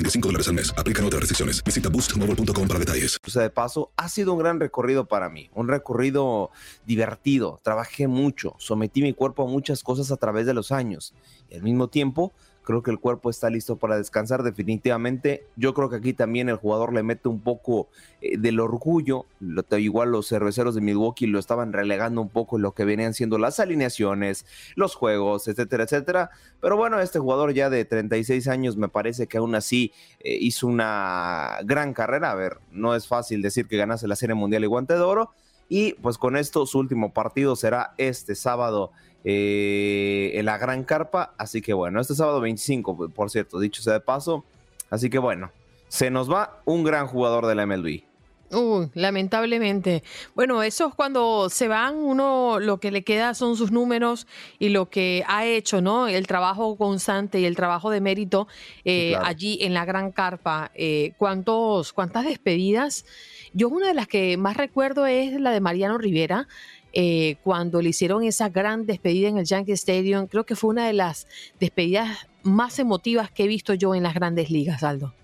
25 dólares al mes. Aplican otras restricciones. Visita boostmobile.com para detalles. O sea, de paso, ha sido un gran recorrido para mí. Un recorrido divertido. Trabajé mucho. Sometí mi cuerpo a muchas cosas a través de los años. Y al mismo tiempo, creo que el cuerpo está listo para descansar definitivamente. Yo creo que aquí también el jugador le mete un poco eh, del orgullo. igual los cerveceros de Milwaukee lo estaban relegando un poco en lo que venían siendo las alineaciones, los juegos, etcétera, etcétera. Pero bueno, este jugador ya de 36 años me parece que aún así eh, hizo una gran carrera. A ver, no es fácil decir que ganase la Serie Mundial y Guante de Oro. Y pues con esto su último partido será este sábado eh, en la Gran Carpa. Así que bueno, este sábado 25, por cierto, dicho sea de paso. Así que bueno, se nos va un gran jugador de la MLB. lamentablemente. Bueno, eso es cuando se van, uno lo que le queda son sus números y lo que ha hecho, ¿no? El trabajo constante y el trabajo de mérito eh, allí en la Gran Carpa. Eh, ¿cuántos, ¿Cuántas despedidas? Yo una de las que más recuerdo es la de Mariano Rivera. Eh, cuando le hicieron esa gran despedida en el Yankee Stadium. Creo que fue una de las despedidas más emotivas que he visto yo en las grandes ligas, Aldo.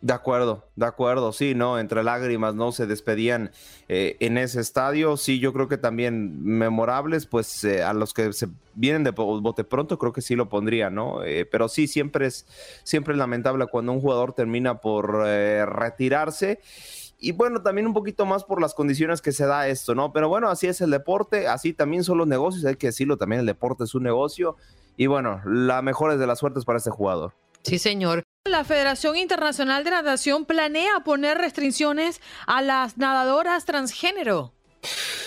De acuerdo, de acuerdo, sí, ¿no? Entre lágrimas, ¿no? Se despedían eh, en ese estadio, sí, yo creo que también memorables, pues eh, a los que se vienen de bote pronto, creo que sí lo pondría, ¿no? pero sí, siempre es, siempre es lamentable cuando un jugador termina por retirarse y bueno, también un poquito más por las condiciones que se da esto, ¿no? Pero bueno, así es el deporte, así también son los negocios, hay que decirlo, también el deporte es un negocio. Y bueno, la mejor es de las suertes para este jugador. Sí, señor. La Federación Internacional de Natación planea poner restricciones a las nadadoras transgénero.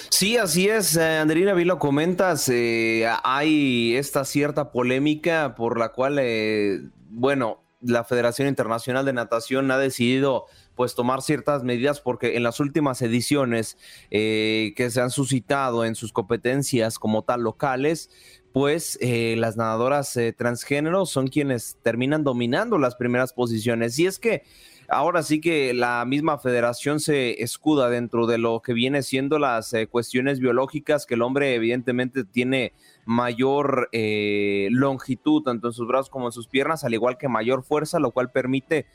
Sí, así es, eh, Anderina, bien lo comentas, eh, hay esta cierta polémica por la cual, eh, bueno, la Federación Internacional de Natación ha decidido pues tomar ciertas medidas porque en las últimas ediciones eh, que se han suscitado en sus competencias como tal locales, pues eh, las nadadoras eh, transgénero son quienes terminan dominando las primeras posiciones. Y es que ahora sí que la misma federación se escuda dentro de lo que viene siendo las cuestiones biológicas, que el hombre evidentemente tiene mayor longitud tanto en sus brazos como en sus piernas, al igual que mayor fuerza, lo cual permite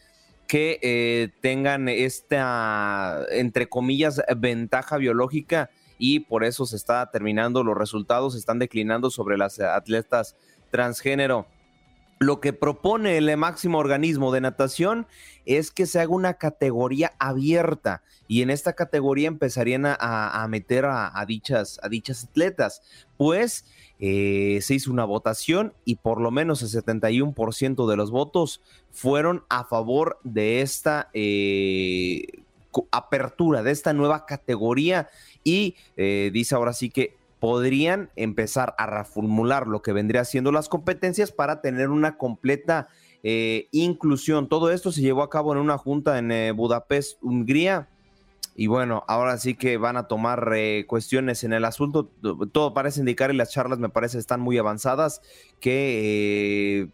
que eh, tengan esta, entre comillas, ventaja biológica y por eso se está terminando los resultados, se están declinando sobre las atletas transgénero. Lo que propone el máximo organismo de natación es que se haga una categoría abierta y en esta categoría empezarían a, meter a, dichas, a dichas atletas, pues eh, se hizo una votación y por lo menos el 71% de los votos fueron a favor de esta eh, apertura, de esta nueva categoría. Y eh, dice ahora sí que podrían empezar a reformular lo que vendría siendo las competencias para tener una completa eh, inclusión. Todo esto se llevó a cabo en una junta en eh, Budapest, Hungría. Y bueno, ahora sí que van a tomar eh, cuestiones en el asunto. Todo parece indicar y las charlas me parece están muy avanzadas que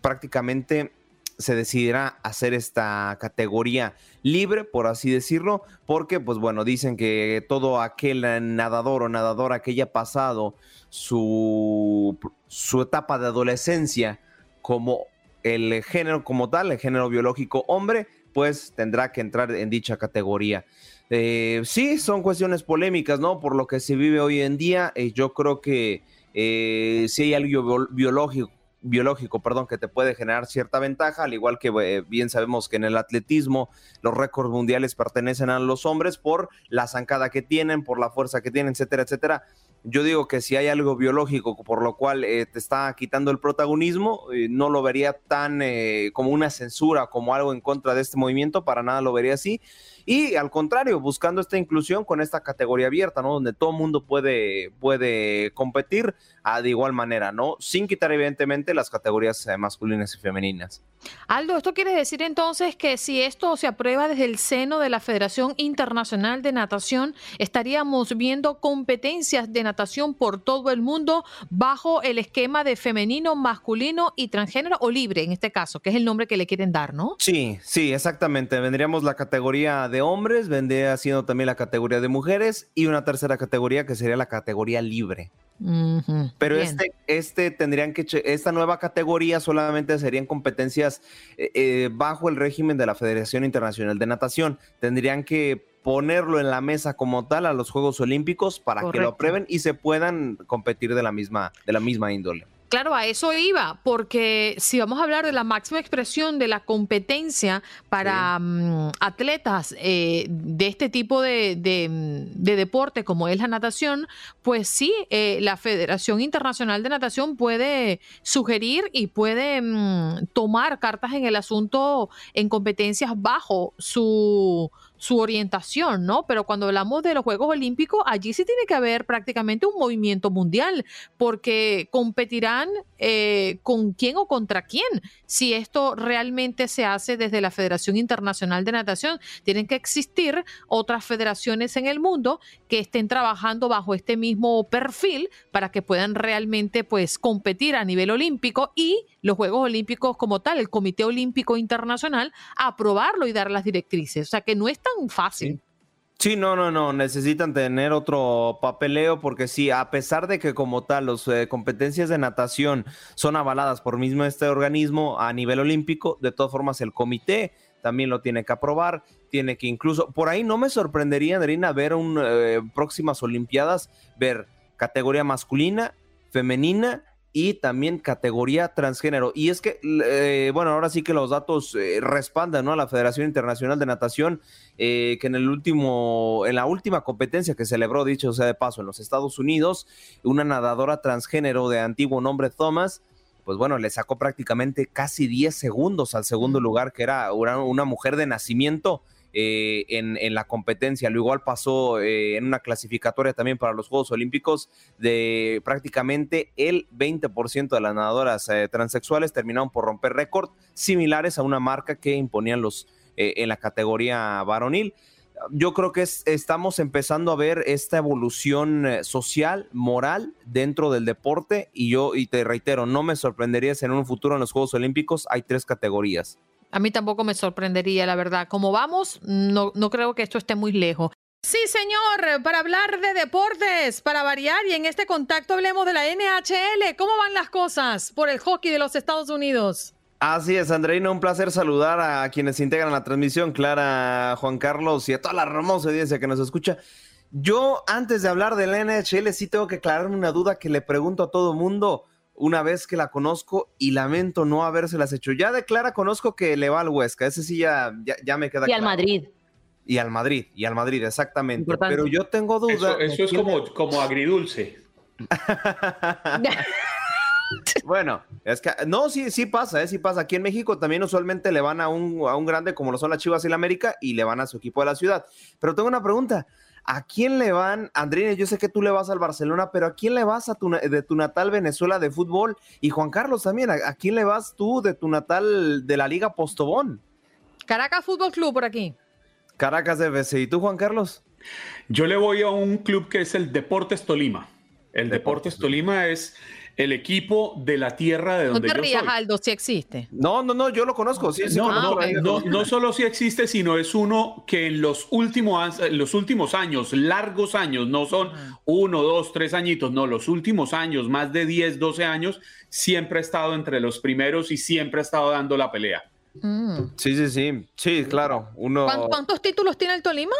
prácticamente se decidirá hacer esta categoría libre, por así decirlo, porque pues bueno, dicen que todo aquel nadador o nadadora que haya pasado su, su etapa de adolescencia como el género como tal, el género biológico hombre, pues tendrá que entrar en dicha categoría. Eh, sí, son cuestiones polémicas, ¿no? Por lo que se vive hoy en día, eh, yo creo que eh, si hay algo biológico biológico, perdón, que te puede generar cierta ventaja, al igual que eh, bien sabemos que en el atletismo los récords mundiales pertenecen a los hombres por la zancada que tienen, por la fuerza que tienen, etcétera, etcétera. Yo digo que si hay algo biológico por lo cual eh, te está quitando el protagonismo, eh, no lo vería tan como una censura, como algo en contra de este movimiento, para nada lo vería así. Y al contrario, buscando esta inclusión con esta categoría abierta, ¿no? Donde todo mundo puede, puede competir ah, de igual manera, ¿no? Sin quitar evidentemente las categorías eh, masculinas y femeninas. Aldo, ¿esto quiere decir entonces que si esto se aprueba desde el seno de la Federación Internacional de Natación, estaríamos viendo competencias de natación por todo el mundo bajo el esquema de femenino, masculino y transgénero o libre en este caso, que es el nombre que le quieren dar, ¿no? Sí, sí, exactamente. Vendríamos la categoría de hombres, vendría siendo también la categoría de mujeres y una tercera categoría que sería la categoría libre. Pero este, este tendrían que, esta nueva categoría solamente serían competencias eh, eh, bajo el régimen de la Federación Internacional de Natación. Tendrían que ponerlo en la mesa como tal a los Juegos Olímpicos para que lo aprueben y se puedan competir de la misma, de la misma índole. Claro, a eso iba, porque si vamos a hablar de la máxima expresión de la competencia para mm, atletas eh, de este tipo de, deporte como es la natación, pues sí, eh, la Federación Internacional de Natación puede sugerir y puede mm, tomar cartas en el asunto en competencias bajo su su orientación, ¿no? Pero cuando hablamos de los Juegos Olímpicos, allí sí tiene que haber prácticamente un movimiento mundial, porque competirán eh, con quién o contra quién. Si esto realmente se hace desde la Federación Internacional de Natación, tienen que existir otras federaciones en el mundo que estén trabajando bajo este mismo perfil para que puedan realmente, pues, competir a nivel olímpico y los Juegos Olímpicos como tal, el Comité Olímpico Internacional, aprobarlo y dar las directrices. O sea que no es fácil. Sí. no, no, no, necesitan tener otro papeleo porque sí, a pesar de que como tal las eh, competencias de natación son avaladas por mismo este organismo a nivel olímpico, de todas formas el comité también lo tiene que aprobar, tiene que incluso, por ahí no me sorprendería, Andrina, ver un, eh, próximas Olimpiadas, ver categoría masculina, femenina y también categoría transgénero. Y es que, eh, bueno, ahora sí que los datos eh, respaldan ¿no? a la Federación Internacional de Natación, eh, que en el último, en la última competencia que celebró, dicho sea de paso, en los Estados Unidos, una nadadora transgénero de antiguo nombre Thomas, pues bueno, le sacó prácticamente casi 10 segundos al segundo lugar, que era una mujer de nacimiento eh, en, la competencia. Lo igual pasó eh, en una clasificatoria también para los Juegos Olímpicos de prácticamente el 20% de las nadadoras eh, transexuales terminaron por romper récord similares a una marca que imponían los en la categoría varonil. Yo creo que estamos empezando a ver esta evolución social, moral dentro del deporte y yo, y te reitero, no me sorprendería si en un futuro en los Juegos Olímpicos hay tres categorías. A mí tampoco me sorprendería, la verdad. Como vamos, no, no creo que esto esté muy lejos. Sí, señor, para hablar de deportes, para variar, y en este contacto hablemos de la NHL. ¿Cómo van las cosas por el hockey de los Estados Unidos? Así es, Andreina, un placer saludar a quienes integran la transmisión, Clara, Juan Carlos y a toda la hermosa audiencia que nos escucha. Yo, antes de hablar de la NHL, sí tengo que aclararme una duda que le pregunto a todo mundo una vez que la conozco y lamento no habérselas hecho. Ya de Clara conozco que le va al Huesca, ese sí ya, ya, me queda Y al Madrid. Y al Madrid, y al Madrid, exactamente. Pero yo tengo duda. Eso, es como, como agridulce. bueno, es que no, sí, sí pasa, ¿eh? sí pasa. Aquí en México también usualmente le van a un, a un grande como lo son las Chivas y la América y le van a su equipo de la ciudad. Pero tengo una pregunta. ¿A quién le van, Andrina? Yo sé que tú le vas al Barcelona, pero ¿a quién le vas a tu, de tu natal Venezuela de fútbol? Y Juan Carlos también, ¿a, quién le vas tú de tu natal de la Liga Postobón? Caracas Fútbol Club por aquí. Caracas FC. ¿Y tú, Juan Carlos? Yo le voy a un club que es el Deportes Tolima. El Deportes Tolima es el equipo de la tierra de donde no te rías, soy. Aldo, si existe. No, no, no, yo lo conozco, sí, sí no, conozco. no, solo si existe, sino es uno que en los últimos, los últimos años, largos años, no son uno, dos, tres añitos, no, los últimos años, más de 10, 12 años, siempre ha estado entre los primeros y siempre ha estado dando la pelea. Mm. Sí, sí, sí, sí, claro. Uno... ¿Cuántos títulos tiene el Tolima?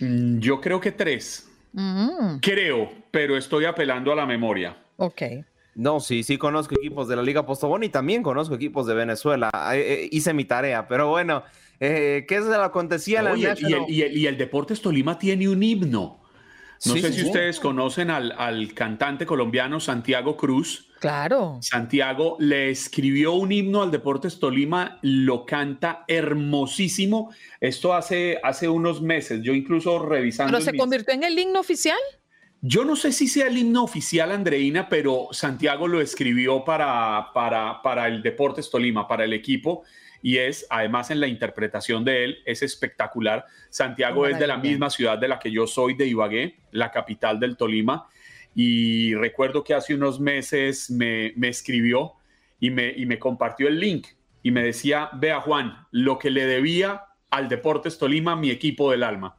Mm, yo creo que tres. Mm. Creo, pero estoy apelando a la memoria. Ok. No, sí, sí conozco equipos de la Liga Postobón y también conozco equipos de Venezuela. Eh, eh, hice mi tarea, pero bueno, eh, ¿qué es lo que acontecía en la y, el, y, el, y, el, Deportes Tolima tiene un himno. No sé si ustedes conocen al, al, cantante colombiano Santiago Cruz. Claro. Santiago le escribió un himno al Deportes Tolima, lo canta hermosísimo. Esto hace, hace unos meses, yo incluso revisando. ¿Pero se convirtió en el himno oficial? Yo no sé si sea el himno oficial, Andreina, pero Santiago lo escribió para, para, para el Deportes Tolima, para el equipo, y es, además en la interpretación de él, es espectacular. Santiago es de la misma ciudad de la que yo soy, de Ibagué, la capital del Tolima, y recuerdo que hace unos meses me, me escribió y me, y me compartió el link y me decía, vea Juan, lo que le debía al Deportes Tolima, mi equipo del alma.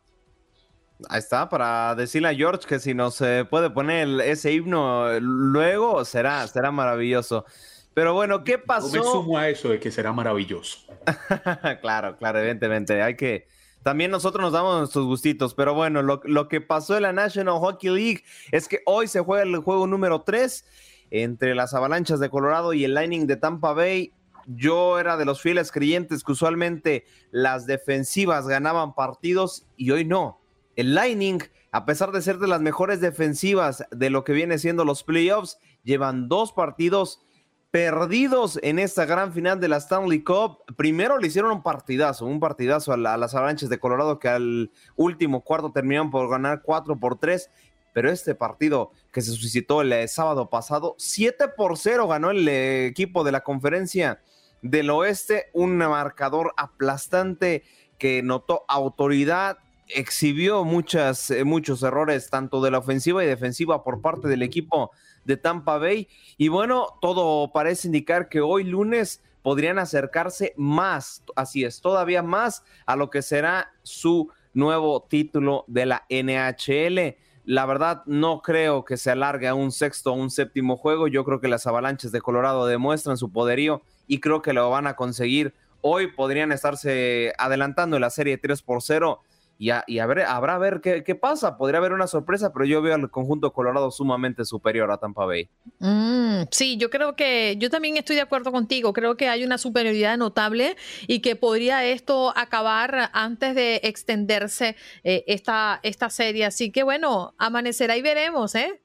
Ahí está, para decirle a George que si nos puede poner ese himno luego, será, será maravilloso. Pero bueno, ¿qué pasó? Yo me sumo a eso de que será maravilloso. claro, claro, evidentemente. Hay que. También nosotros nos damos nuestros gustitos. Pero bueno, lo, lo, que pasó en la National Hockey League es que hoy se juega el juego número 3 entre las Avalanchas de Colorado y el Lightning de Tampa Bay. Yo era de los fieles creyentes que usualmente las defensivas ganaban partidos y hoy no el Lightning, a pesar de ser de las mejores defensivas de lo que viene siendo los playoffs, llevan dos partidos perdidos en esta gran final de la Stanley Cup. Primero le hicieron un partidazo, un partidazo a, las Avalanches de Colorado que al último cuarto terminaron por ganar 4 por 3. Pero este partido que se suscitó el eh, sábado pasado, 7 por 0 ganó el eh, equipo de la conferencia del oeste, un marcador aplastante que notó autoridad, exhibió muchas, eh, muchos errores, tanto de la ofensiva y defensiva por parte del equipo de Tampa Bay. Y bueno, todo parece indicar que hoy lunes podrían acercarse más, así es, todavía más a lo que será su nuevo título de la NHL. La verdad, no creo que se alargue a un sexto o un séptimo juego. Yo creo que las avalanches de Colorado demuestran su poderío y creo que lo van a conseguir. Hoy podrían estarse adelantando en la serie 3 por 0 y, a, ver, habrá a ver qué, pasa. Podría haber una sorpresa, pero yo veo al conjunto Colorado sumamente superior a Tampa Bay. Mm, sí, yo creo que yo también estoy de acuerdo contigo. Creo que hay una superioridad notable y que podría esto acabar antes de extenderse eh, esta, esta serie. Así que bueno, amanecerá y veremos, ¿eh?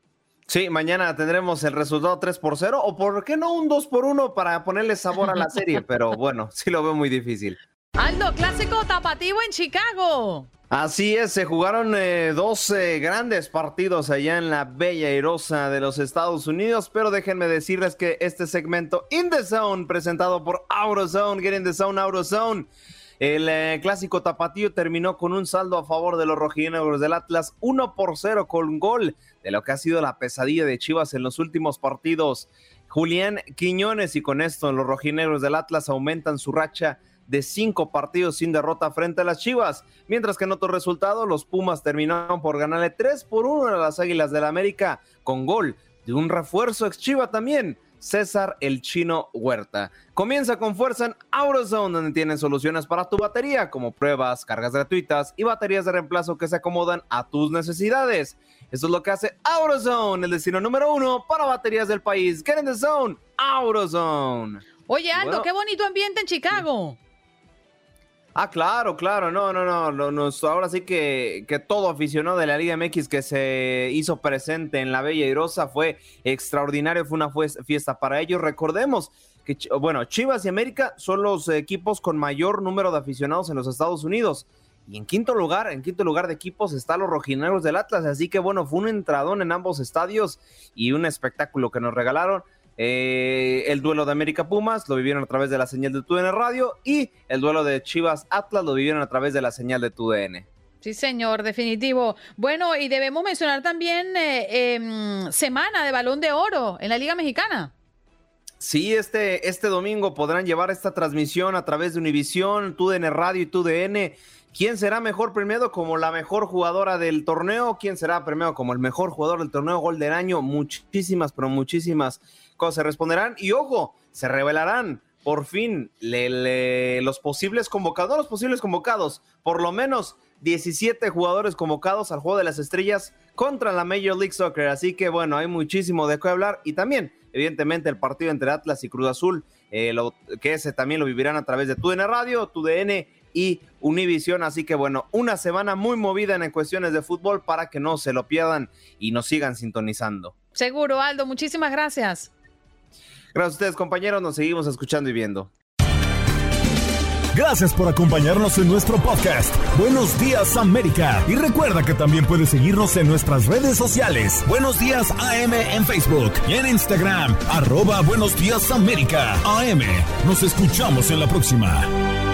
Sí, mañana tendremos el resultado 3 por 0 o por qué no un 2 por 1 para ponerle sabor a la serie, pero bueno, sí lo veo muy difícil. Aldo, clásico tapativo en Chicago. Así es, se jugaron 12 eh, grandes partidos allá en la bella erosa de los Estados Unidos, pero déjenme decirles que este segmento In the Zone, presentado por AutoZone, Get in the Zone, AutoZone, el eh, clásico tapatío terminó con un saldo a favor de los rojinegros del Atlas, 1 por 0 con gol de lo que ha sido la pesadilla de Chivas en los últimos partidos. Julián Quiñones y con esto los rojinegros del Atlas aumentan su racha de cinco partidos sin derrota frente a las Chivas, mientras que en otro resultado los Pumas terminaron por ganarle 3 por 1 a las Águilas del la América con gol de un refuerzo ex Chiva también, César el Chino Huerta. Comienza con fuerza en AutoZone, donde tienen soluciones para tu batería, como pruebas, cargas gratuitas y baterías de reemplazo que se acomodan a tus necesidades. Eso es lo que hace AutoZone, el destino número uno para baterías del país. Get in the zone, AutoZone. Oye, Aldo, qué bonito ambiente en Chicago. Ah, claro, claro, no, no, no, no, ahora sí que, que, todo aficionado de la Liga MX que se hizo presente en la Bella Irosa fue extraordinario, fue una fiesta para ellos. Recordemos que, bueno, Chivas y América son los equipos con mayor número de aficionados en los Estados Unidos. Y en quinto lugar, en quinto lugar de equipos está los rojinegros del Atlas. Así que bueno, fue un entradón en ambos estadios y un espectáculo que nos regalaron. Eh, el duelo de América Pumas lo vivieron a través de la señal de TUDN Radio y el duelo de Chivas Atlas lo vivieron a través de la señal de TUDN. Sí, señor, definitivo. Bueno, y debemos mencionar también eh, em, semana de balón de oro en la Liga Mexicana. Sí, este, este domingo podrán llevar esta transmisión a través de Univisión, TUDN Radio y TUDN. ¿Quién será mejor premiado como la mejor jugadora del torneo? ¿Quién será premiado como el mejor jugador del torneo Gol del Año? Muchísimas, pero muchísimas cosas se responderán. Y ojo, se revelarán por fin los posibles convocados, los posibles convocados, por lo menos 17 jugadores convocados al Juego de las Estrellas contra la Major League Soccer. Así que bueno, hay muchísimo de qué hablar y también, evidentemente, el partido entre Atlas y Cruz Azul, eh, que ese también lo vivirán a través de TUDN Radio, TUDN y Univision. Así que bueno, una semana muy movida en cuestiones de fútbol para que no se lo pierdan y nos sigan sintonizando. Seguro, Aldo, muchísimas gracias. Gracias a ustedes, compañeros. Nos seguimos escuchando y viendo. Gracias por acompañarnos en nuestro podcast. Buenos días América. Y recuerda que también puedes seguirnos en nuestras redes sociales. Buenos días AM en Facebook y en Instagram. Arroba Buenos días América. AM. Nos escuchamos en la próxima.